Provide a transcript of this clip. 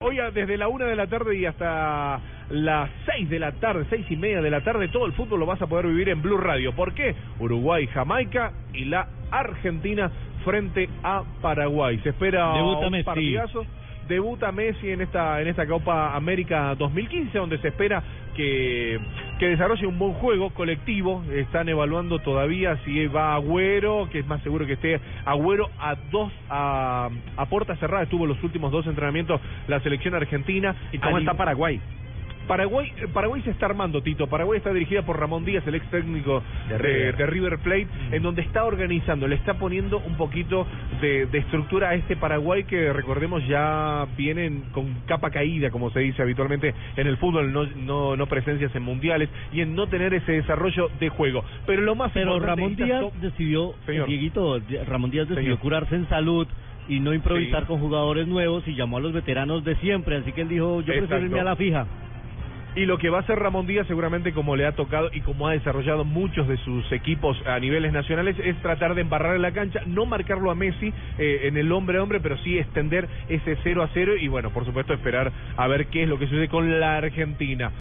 Hoy desde la una de la tarde y hasta las seis de la tarde, seis y media de la tarde, todo el fútbol lo vas a poder vivir en Blue Radio. ¿Por qué? Uruguay, Jamaica y la Argentina frente a Paraguay. Se espera Debuta un Messi. partidazo. Debuta Messi en esta en esta Copa América 2015, donde se espera que, que desarrolle un buen juego colectivo. Están evaluando todavía si va Agüero, que es más seguro que esté Agüero a dos a, a puerta cerrada. Estuvo los últimos dos entrenamientos la selección argentina. ¿Y cómo Al- está Paraguay? Paraguay, eh, Paraguay se está armando, Tito. Paraguay está dirigida por Ramón Díaz, el ex técnico de, River. de River Plate, en donde está organizando, le está poniendo un poquito de, de estructura a este Paraguay que, recordemos, ya vienen con capa caída, como se dice habitualmente en el fútbol, no, no, no presencias en mundiales y en no tener ese desarrollo de juego. Pero lo más Pero importante Ramón Díaz top- decidió, Señor. Dieguito, Ramón Díaz decidió Señor. curarse en salud y no improvisar Sí. con jugadores nuevos y llamó a los veteranos de siempre, así que él dijo, yo prefiero irme a la fija. Y lo que va a hacer Ramón Díaz seguramente como le ha tocado y como ha desarrollado muchos de sus equipos a niveles nacionales es tratar de embarrar en la cancha, no marcarlo a Messi eh, en el hombre a hombre, pero sí extender ese 0 a 0 y bueno, por supuesto esperar a ver qué es lo que sucede con la Argentina.